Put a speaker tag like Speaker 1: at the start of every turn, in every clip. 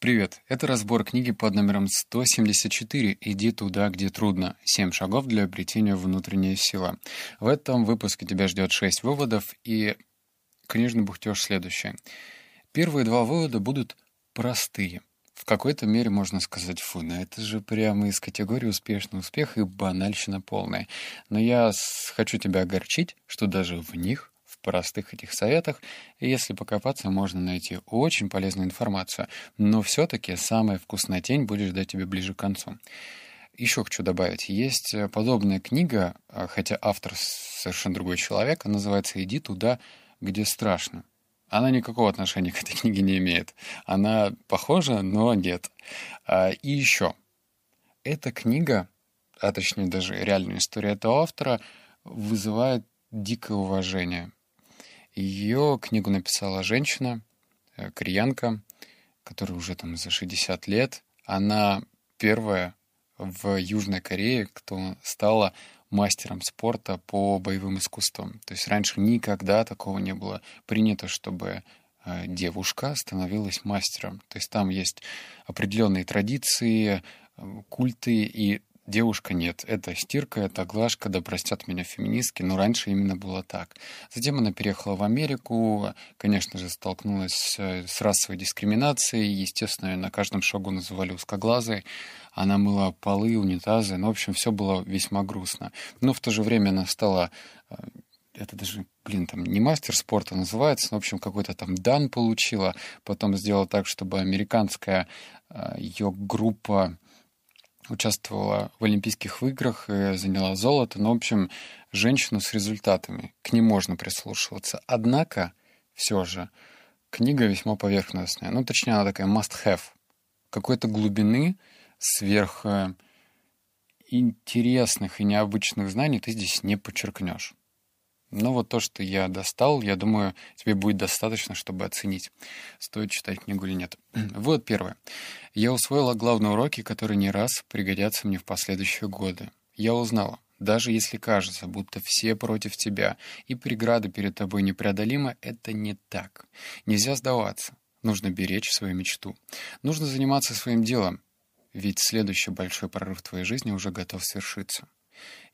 Speaker 1: Привет, это разбор книги под номером 174 «Иди туда, где трудно. Семь шагов для обретения внутренней силы». В этом выпуске тебя ждет шесть выводов и книжный бухтеж следующее. Первые два вывода будут простые. В какой-то мере можно сказать, фу, ну это же прямо из категории успешный успех и банальщина полная. Но я хочу тебя огорчить, что даже в них простых этих советах, если покопаться, можно найти очень полезную информацию. Но все-таки самая вкусная тень будет ждать тебя ближе к концу. Еще хочу добавить, есть подобная книга, а, хотя автор совершенно другой человек, называется «Иди туда, где страшно». Она никакого отношения к этой книге не имеет. Она похожа, но нет. А, и еще. Эта книга, а точнее даже реальная история этого автора, вызывает дикое уважение. Ее книгу написала женщина, э, кореянка, которая уже там за 60 лет. Она первая в Южной Корее, кто стала мастером спорта по боевым искусствам. То есть раньше никогда такого не было принято, чтобы э, девушка становилась мастером. То есть там есть определенные традиции, э, культы, и девушка нет. Это стирка, это глажка, да простят меня феминистки, но раньше именно было так. Затем она переехала в Америку, конечно же, столкнулась с расовой дискриминацией, естественно, на каждом шагу называли узкоглазой, она мыла полы, унитазы, ну, в общем, все было весьма грустно. Но в то же время она стала э, это даже, блин, там не мастер спорта называется, но, в общем, какой-то там дан получила, потом сделала так, чтобы американская э, ее группа участвовала в Олимпийских играх и заняла золото. Ну, в общем, женщину с результатами. К ней можно прислушиваться. Однако, все же, книга весьма поверхностная. Ну, точнее, она такая must-have. Какой-то глубины сверх э, интересных и необычных знаний ты здесь не подчеркнешь. Но вот то, что я достал, я думаю, тебе будет достаточно, чтобы оценить, стоит читать книгу или нет. вот первое. Я усвоила главные уроки, которые не раз пригодятся мне в последующие годы. Я узнала, даже если кажется, будто все против тебя и преграды перед тобой непреодолимы, это не так. Нельзя сдаваться. Нужно беречь свою мечту. Нужно заниматься своим делом, ведь следующий большой прорыв в твоей жизни уже готов свершиться.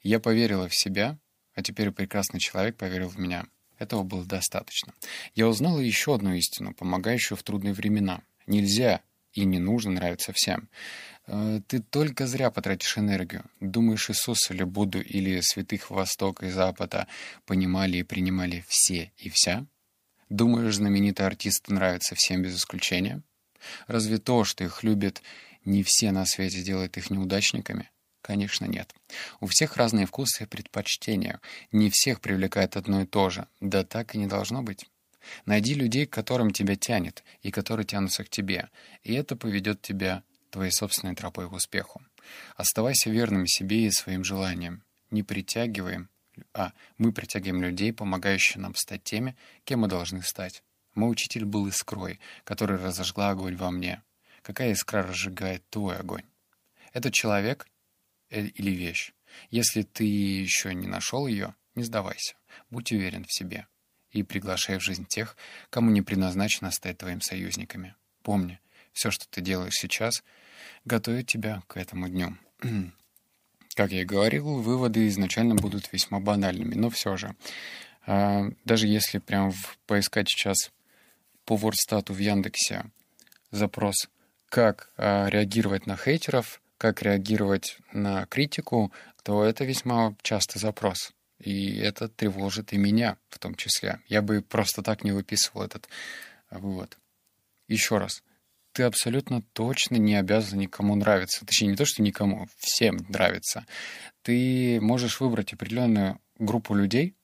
Speaker 1: Я поверила в себя а теперь прекрасный человек поверил в меня. Этого было достаточно. Я узнала еще одну истину, помогающую в трудные времена. Нельзя и не нужно нравиться всем. Э, ты только зря потратишь энергию. Думаешь, Иисус или Будду, или святых Востока и Запада понимали и принимали все и вся? Думаешь, знаменитые артисты нравятся всем без исключения? Разве то, что их любят не все на свете, делает их неудачниками? Конечно, нет. У всех разные вкусы и предпочтения. Не всех привлекает одно и то же. Да так и не должно быть. Найди людей, к которым тебя тянет, и которые тянутся к тебе. И это поведет тебя твоей собственной тропой к успеху. Оставайся верным себе и своим желаниям. Не притягиваем, а мы притягиваем людей, помогающих нам стать теми, кем мы должны стать. Мой учитель был искрой, которая разожгла огонь во мне. Какая искра разжигает твой огонь? Этот человек или вещь. Если ты еще не нашел ее, не сдавайся. Будь уверен в себе. И приглашай в жизнь тех, кому не предназначено стать твоими союзниками. Помни, все, что ты делаешь сейчас, готовит тебя к этому дню. Как я и говорил, выводы изначально будут весьма банальными, но все же. А, даже если прям поискать сейчас по Вордстату в Яндексе запрос «Как а, реагировать на хейтеров», как реагировать на критику, то это весьма частый запрос. И это тревожит и меня в том числе. Я бы просто так не выписывал этот вывод. Еще раз. Ты абсолютно точно не обязан никому нравиться. Точнее, не то, что никому, всем нравится. Ты можешь выбрать определенную группу людей,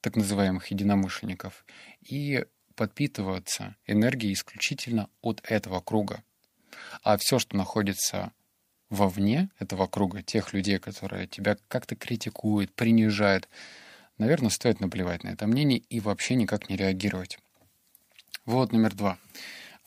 Speaker 1: так называемых единомышленников, и подпитываться энергией исключительно от этого круга. А все, что находится вовне этого круга, тех людей, которые тебя как-то критикуют, принижают, наверное, стоит наплевать на это мнение и вообще никак не реагировать. Вот номер два.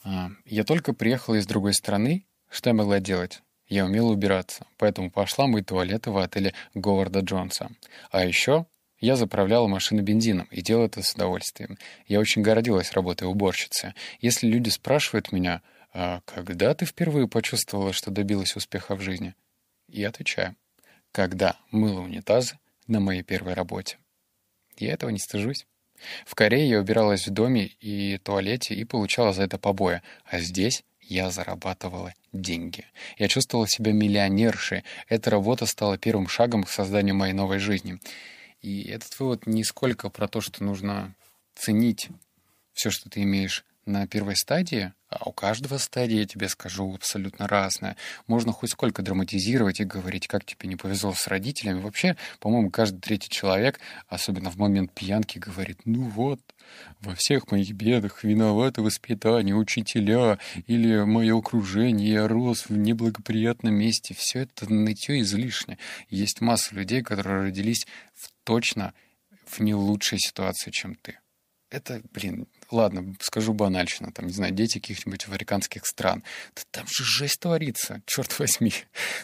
Speaker 1: А, я только приехала из другой страны. Что я могла делать? Я умела убираться, поэтому пошла мыть туалеты в отеле Говарда Джонса. А еще я заправляла машину бензином и делала это с удовольствием. Я очень гордилась работой уборщицы. Если люди спрашивают меня, А когда ты впервые почувствовала, что добилась успеха в жизни? Я отвечаю. Когда мыла унитазы на моей первой работе. Я этого не стыжусь. В Корее я убиралась в доме и туалете и получала за это побои, а здесь я зарабатывала деньги. Я чувствовала себя миллионершей. Эта работа стала первым шагом к созданию моей новой жизни. И этот вывод не сколько про то, что нужно ценить все, что ты имеешь на первой стадии, а у каждого стадии, я тебе скажу, абсолютно разная. Можно хоть сколько драматизировать и говорить, как тебе не повезло с родителями. Вообще, по-моему, каждый третий человек, особенно в момент пьянки, говорит, ну вот, во всех моих бедах виноваты воспитание, учителя или мое окружение, я рос в неблагоприятном месте. Все это нытье излишне. Есть масса людей, которые родились в точно в не лучшей ситуации, чем ты. Это, блин, ладно, скажу банальщина, там, не знаю, дети каких-нибудь африканских стран. Да там же жесть творится, черт возьми.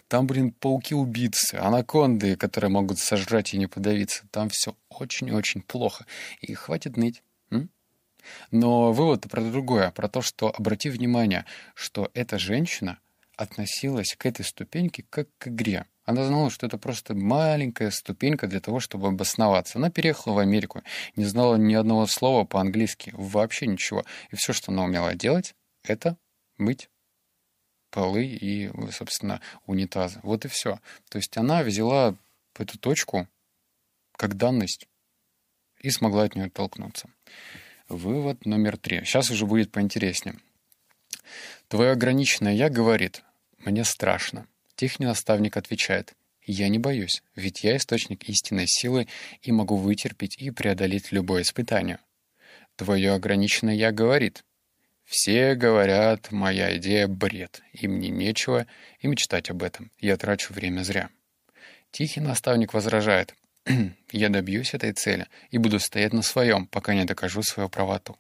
Speaker 1: Там, блин, пауки-убийцы, анаконды, которые могут сожрать и не подавиться. Там все очень-очень плохо. И хватит ныть. М? Но вывод про другое, про то, что обрати внимание, что эта женщина относилась к этой ступеньке как к игре. Она знала, что это просто маленькая ступенька для того, чтобы обосноваться. Она переехала в Америку, не знала ни одного слова по-английски, вообще ничего. И все, что она умела делать, это мыть полы и, собственно, унитазы. Вот и все. То есть она взяла эту точку как данность и смогла от нее оттолкнуться. Вывод номер три. Сейчас уже будет поинтереснее. Твое ограниченное «я» говорит «мне страшно». Техний наставник отвечает, «Я не боюсь, ведь я источник истинной силы и могу вытерпеть и преодолеть любое испытание». Твое ограниченное «я» говорит, «Все говорят, моя идея — бред, и мне нечего и мечтать об этом, я трачу время зря». Тихий наставник возражает, «Я добьюсь этой цели и буду стоять на своем, пока не докажу свою правоту.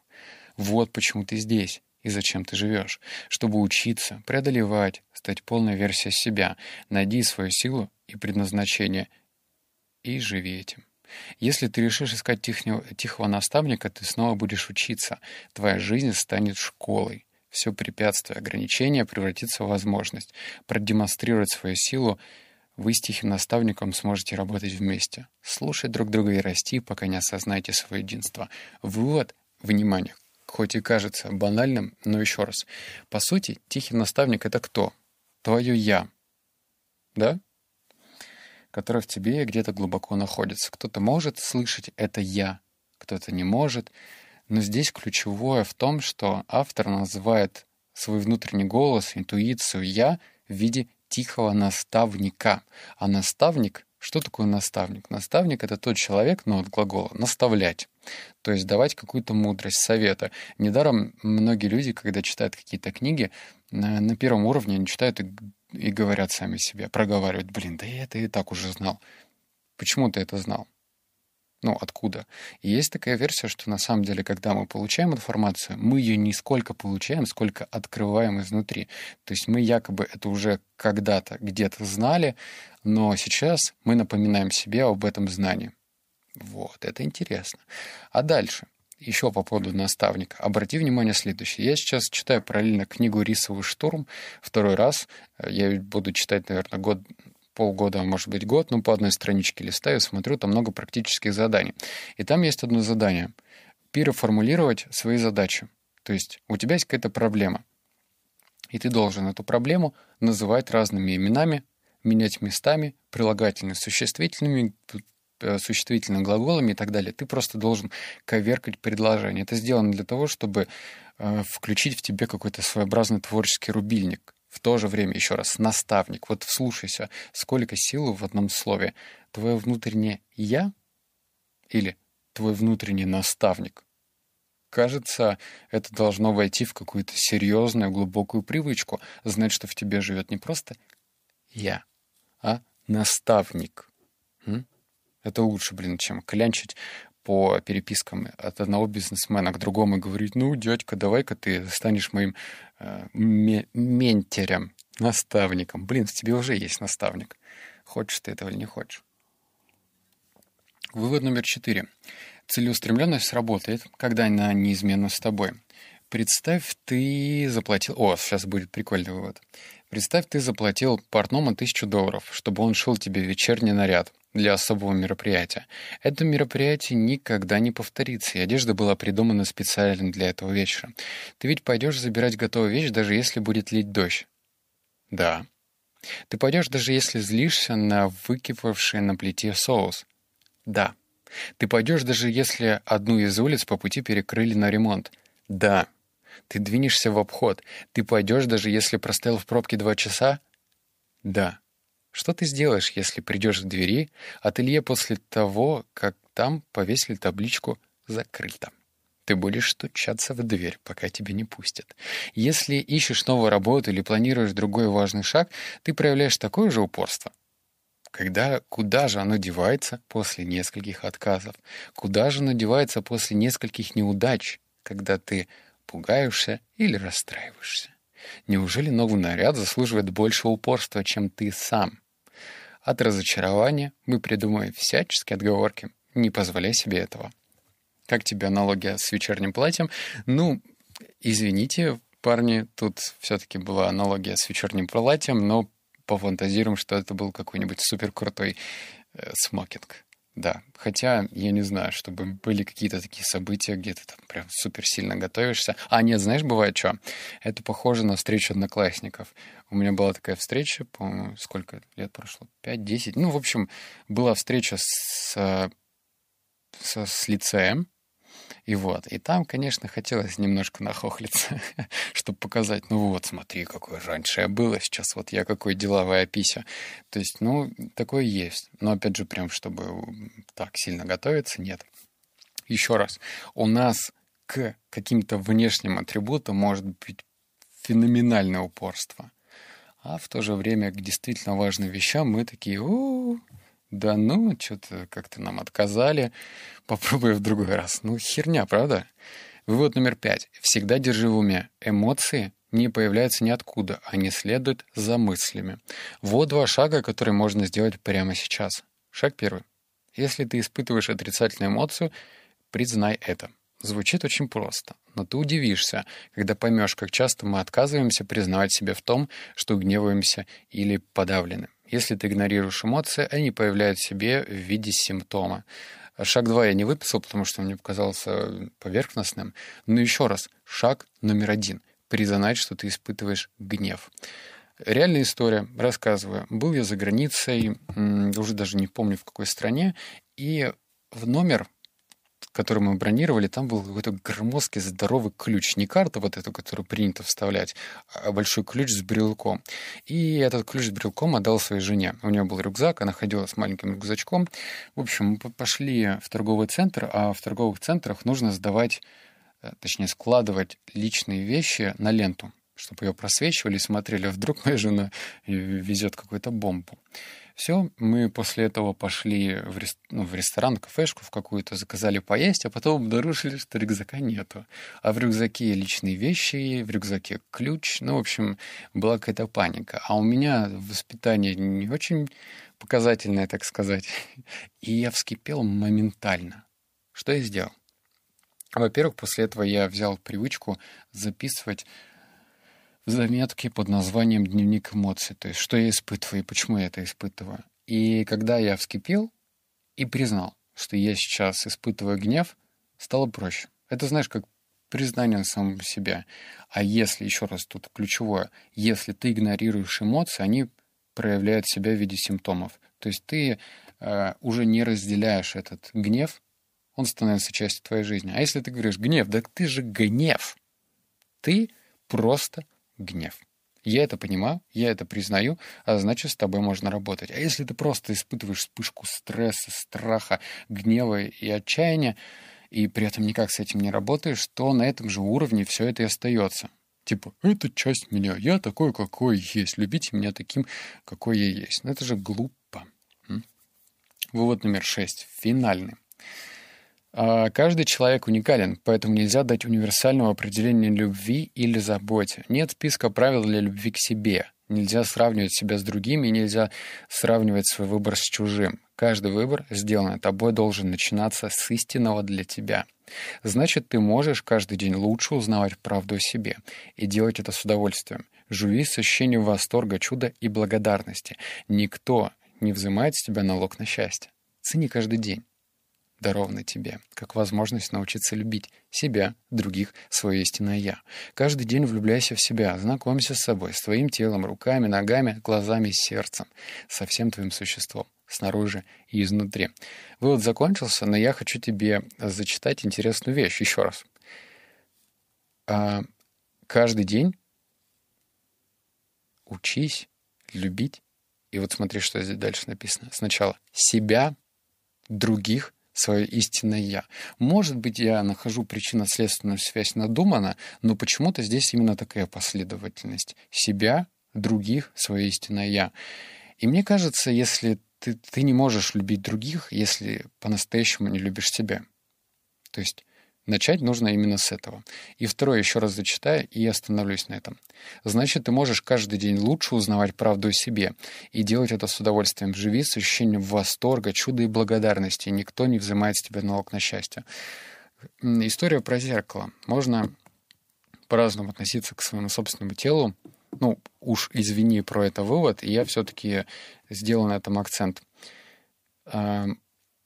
Speaker 1: Вот почему ты здесь, и зачем ты живешь, чтобы учиться, преодолевать, стать полной версией себя, найди свою силу и предназначение и живи этим. Если ты решишь искать тихого, тихого наставника, ты снова будешь учиться. Твоя жизнь станет школой. Все препятствия, ограничения превратится в возможность. Продемонстрировать свою силу вы с тихим наставником сможете работать вместе. Слушать друг друга и расти, пока не осознаете свое единство. Вывод — внимание хоть и кажется банальным, но еще раз. По сути, тихий наставник — это кто? Твое «я». Да? Которое в тебе где-то глубоко находится. Кто-то может слышать это «я», кто-то не может. Но здесь ключевое в том, что автор называет свой внутренний голос, интуицию «я» в виде тихого наставника. А наставник что такое наставник? Наставник — это тот человек, ну, от глагола «наставлять». То есть давать какую-то мудрость, совета. Недаром многие люди, когда читают какие-то книги, на, на первом уровне они читают и, и говорят сами себе, проговаривают, блин, да я это и так уже знал. Почему ты это знал? Ну, откуда? И есть такая версия, что на самом деле, когда мы получаем информацию, мы ее не сколько получаем, сколько открываем изнутри. То есть мы якобы это уже когда-то где-то знали, но сейчас мы напоминаем себе об этом знании. Вот, это интересно. А дальше, еще по поводу наставника. Обрати внимание следующее. Я сейчас читаю параллельно книгу «Рисовый штурм» второй раз. Я буду читать, наверное, год полгода, а может быть год, ну, по одной страничке листаю, смотрю, там много практических заданий. И там есть одно задание — переформулировать свои задачи. То есть у тебя есть какая-то проблема, и ты должен эту проблему называть разными именами, менять местами, прилагательными, существительными, э, существительными глаголами и так далее. Ты просто должен коверкать предложение. Это сделано для того, чтобы э, включить в тебе какой-то своеобразный творческий рубильник в то же время, еще раз, наставник. Вот вслушайся, сколько силы в одном слове. Твое внутреннее «я» или твой внутренний наставник? Кажется, это должно войти в какую-то серьезную, глубокую привычку. Знать, что в тебе живет не просто «я», а наставник. М? Это лучше, блин, чем клянчить по перепискам от одного бизнесмена к другому и говорить, ну, дядька, давай-ка ты станешь моим э, ментором, наставником. Блин, в тебе уже есть наставник. Хочешь ты этого или не хочешь. Вывод номер четыре. Целеустремленность работает, когда она неизменно с тобой. Представь, ты заплатил... О, сейчас будет прикольный вывод. Представь, ты заплатил портному тысячу долларов, чтобы он шил тебе вечерний наряд для особого мероприятия. Это мероприятие никогда не повторится, и одежда была придумана специально для этого вечера. Ты ведь пойдешь забирать готовую вещь, даже если будет лить дождь? Да. Ты пойдешь, даже если злишься на выкипавший на плите соус? Да. Ты пойдешь, даже если одну из улиц по пути перекрыли на ремонт? Да. Ты двинешься в обход. Ты пойдешь, даже если простоял в пробке два часа? Да. Что ты сделаешь, если придешь к двери ателье после того, как там повесили табличку «Закрыто»? Ты будешь стучаться в дверь, пока тебя не пустят. Если ищешь новую работу или планируешь другой важный шаг, ты проявляешь такое же упорство. Когда, куда же оно девается после нескольких отказов? Куда же оно девается после нескольких неудач, когда ты пугаешься или расстраиваешься? Неужели новый наряд заслуживает большего упорства, чем ты сам? От разочарования мы придумаем всяческие отговорки. Не позволяй себе этого. Как тебе аналогия с вечерним платьем? Ну, извините, парни, тут все-таки была аналогия с вечерним платьем, но пофантазируем, что это был какой-нибудь супер крутой э, смокинг. Да, хотя я не знаю, чтобы были какие-то такие события, где ты там прям супер сильно готовишься. А нет, знаешь, бывает что? Это похоже на встречу одноклассников. У меня была такая встреча, по-моему, сколько лет прошло? 5-10. Ну, в общем, была встреча с, с, с лицеем, и вот, и там, конечно, хотелось немножко нахохлиться, чтобы показать, ну вот, смотри, какой раньше я был, а сейчас вот я какой деловая пися. То есть, ну, такое есть. Но, опять же, прям, чтобы так сильно готовиться, нет. Еще раз, у нас к каким-то внешним атрибутам может быть феноменальное упорство. А в то же время к действительно важным вещам мы такие, у да ну, что-то как-то нам отказали, попробуй в другой раз. Ну, херня, правда? Вывод номер пять. Всегда держи в уме. Эмоции не появляются ниоткуда, они следуют за мыслями. Вот два шага, которые можно сделать прямо сейчас. Шаг первый. Если ты испытываешь отрицательную эмоцию, признай это. Звучит очень просто, но ты удивишься, когда поймешь, как часто мы отказываемся признавать себя в том, что гневаемся или подавлены. Если ты игнорируешь эмоции, они появляются себе в виде симптома. Шаг два я не выписал, потому что мне показался поверхностным. Но еще раз, шаг номер один — признать, что ты испытываешь гнев. Реальная история, рассказываю. Был я за границей, уже даже не помню в какой стране, и в номер который мы бронировали, там был какой-то громоздкий здоровый ключ. Не карта вот эту, которую принято вставлять, а большой ключ с брелком. И этот ключ с брелком отдал своей жене. У нее был рюкзак, она ходила с маленьким рюкзачком. В общем, мы пошли в торговый центр, а в торговых центрах нужно сдавать, э, точнее складывать личные вещи на ленту чтобы ее просвечивали и смотрели, вдруг моя жена везет какую-то бомбу. Все, мы после этого пошли в, рес... ну, в ресторан, кафешку в какую-то, заказали поесть, а потом обнаружили, что рюкзака нету. А в рюкзаке личные вещи, в рюкзаке ключ. Ну, в общем, была какая-то паника. А у меня воспитание не очень показательное, так сказать. И я вскипел моментально. Что я сделал? Во-первых, после этого я взял привычку записывать заметки под названием «Дневник эмоций», то есть что я испытываю и почему я это испытываю. И когда я вскипел и признал, что я сейчас испытываю гнев, стало проще. Это, знаешь, как признание самого себя. А если, еще раз тут ключевое, если ты игнорируешь эмоции, они проявляют себя в виде симптомов. То есть ты э, уже не разделяешь этот гнев, он становится частью твоей жизни. А если ты говоришь гнев, да ты же гнев, ты просто гнев. Я это понимаю, я это признаю, а значит, с тобой можно работать. А если ты просто испытываешь вспышку стресса, страха, гнева и отчаяния, и при этом никак с этим не работаешь, то на этом же уровне все это и остается. Типа, это часть меня, я такой, какой есть, любите меня таким, какой я есть. Но это же глупо. Вывод номер шесть, финальный. А, каждый человек уникален, поэтому нельзя дать универсального определения любви или заботе. Нет списка правил для любви к себе. Нельзя сравнивать себя с другими, нельзя сравнивать свой выбор с чужим. Каждый выбор, сделанный тобой, должен начинаться с истинного для тебя. Значит, ты можешь каждый день лучше узнавать правду о себе и делать это с удовольствием. Живи с ощущением восторга, чуда и благодарности. Никто не взимает с тебя налог на счастье. Цени каждый день дарованный тебе, как возможность научиться любить себя, других, свое истинное «я». Каждый день влюбляйся в себя, знакомься с собой, с твоим телом, руками, ногами, глазами, сердцем, со всем твоим существом, снаружи и изнутри. Вывод закончился, но я хочу тебе зачитать интересную вещь еще раз. А, каждый день учись любить. И вот смотри, что здесь дальше написано. Сначала себя, других свое истинное «я». Может быть, я нахожу причинно-следственную связь надуманно, но почему-то здесь именно такая последовательность. Себя, других, свое истинное «я». И мне кажется, если ты, ты не можешь любить других, если по-настоящему не любишь себя. То есть Начать нужно именно с этого. И второе, еще раз зачитаю и остановлюсь на этом. Значит, ты можешь каждый день лучше узнавать правду о себе и делать это с удовольствием. Живи с ощущением восторга, чуда и благодарности. Никто не взимает с тебя налог на счастье. История про зеркало. Можно по-разному относиться к своему собственному телу. Ну, уж извини про это вывод, и я все-таки сделал на этом акцент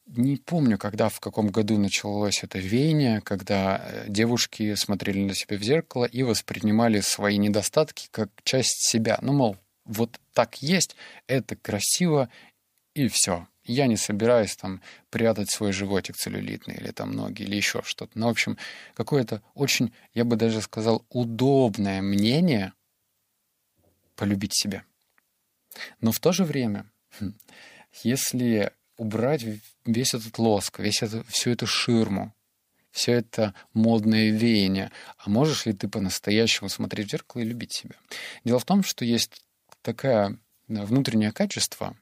Speaker 1: не помню, когда, в каком году началось это веяние, когда э, девушки смотрели на себя в зеркало и воспринимали свои недостатки как часть себя. Ну, мол, вот так есть, это красиво, и все. Я не собираюсь там прятать свой животик целлюлитный или там ноги или еще что-то. Ну, в общем, какое-то очень, я бы даже сказал, удобное мнение полюбить себя. Но в то же время, хм, если убрать весь этот лоск, весь это, всю эту ширму, все это модное веяние. А можешь ли ты по-настоящему смотреть в зеркало и любить себя? Дело в том, что есть такое внутреннее качество,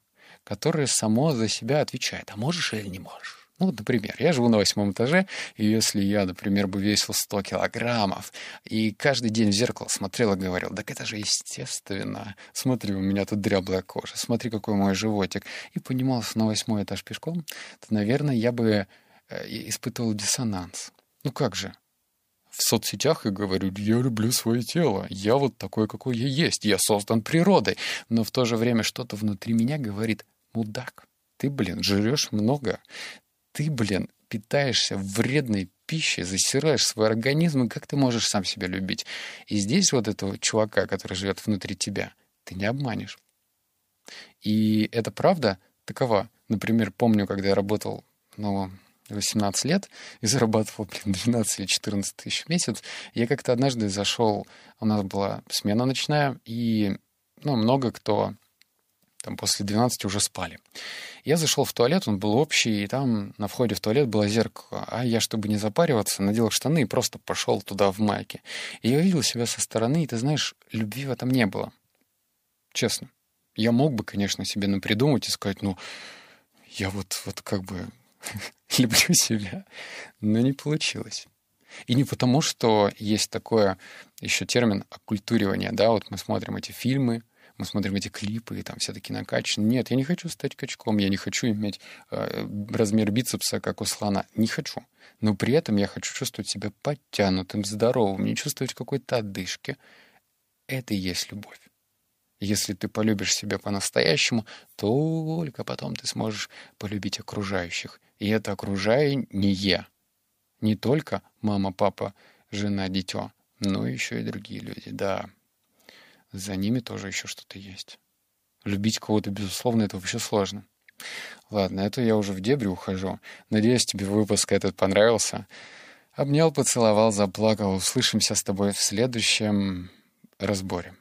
Speaker 1: которое само за себя отвечает. А можешь или не можешь? Ну, например, я живу на восьмом этаже, и если я, например, бы весил 100 килограммов, и каждый день в зеркало смотрел и говорил, так это же естественно, смотри, у меня тут дряблая кожа, смотри, какой мой животик, и поднимался на восьмой этаж пешком, то, наверное, я бы э, испытывал диссонанс. Ну как же? В соцсетях я говорю, я люблю свое тело, я вот такой, какой я есть, я создан природой, но в то же время что-то внутри меня говорит, мудак, ты, блин, жрешь много, ты, блин, питаешься вредной пищей, засираешь свой организм, и как ты можешь сам себя любить? И здесь вот этого чувака, который живет внутри тебя, ты не обманешь. И это правда такова. Например, помню, когда я работал, ну, 18 лет и зарабатывал, блин, 12 или 14 тысяч в месяц, я как-то однажды зашел, у нас была смена ночная, и, ну, много кто там после 12 уже спали. Я зашел в туалет, он был общий, и там на входе в туалет было зеркало. А я, чтобы не запариваться, надел штаны и просто пошел туда в майке. И я увидел себя со стороны, и ты знаешь, любви в этом не было. Честно. Я мог бы, конечно, себе напридумать и сказать, ну, я вот, вот как бы люблю себя, но не получилось. И не потому, что есть такое еще термин оккультуривание, да, вот мы смотрим эти фильмы, мы смотрим эти клипы, и там все такие накачаны. Нет, я не хочу стать качком, я не хочу иметь э, размер бицепса, как у слона. Не хочу. Но при этом я хочу чувствовать себя подтянутым, здоровым, не чувствовать какой-то отдышки. Это и есть любовь. Если ты полюбишь себя по-настоящему, только потом ты сможешь полюбить окружающих. И это окружающие не только мама, папа, жена, дитё, но еще и другие люди, да за ними тоже еще что-то есть. Любить кого-то, безусловно, это вообще сложно. Ладно, это я уже в дебри ухожу. Надеюсь, тебе выпуск этот понравился. Обнял, поцеловал, заплакал. Услышимся с тобой в следующем разборе.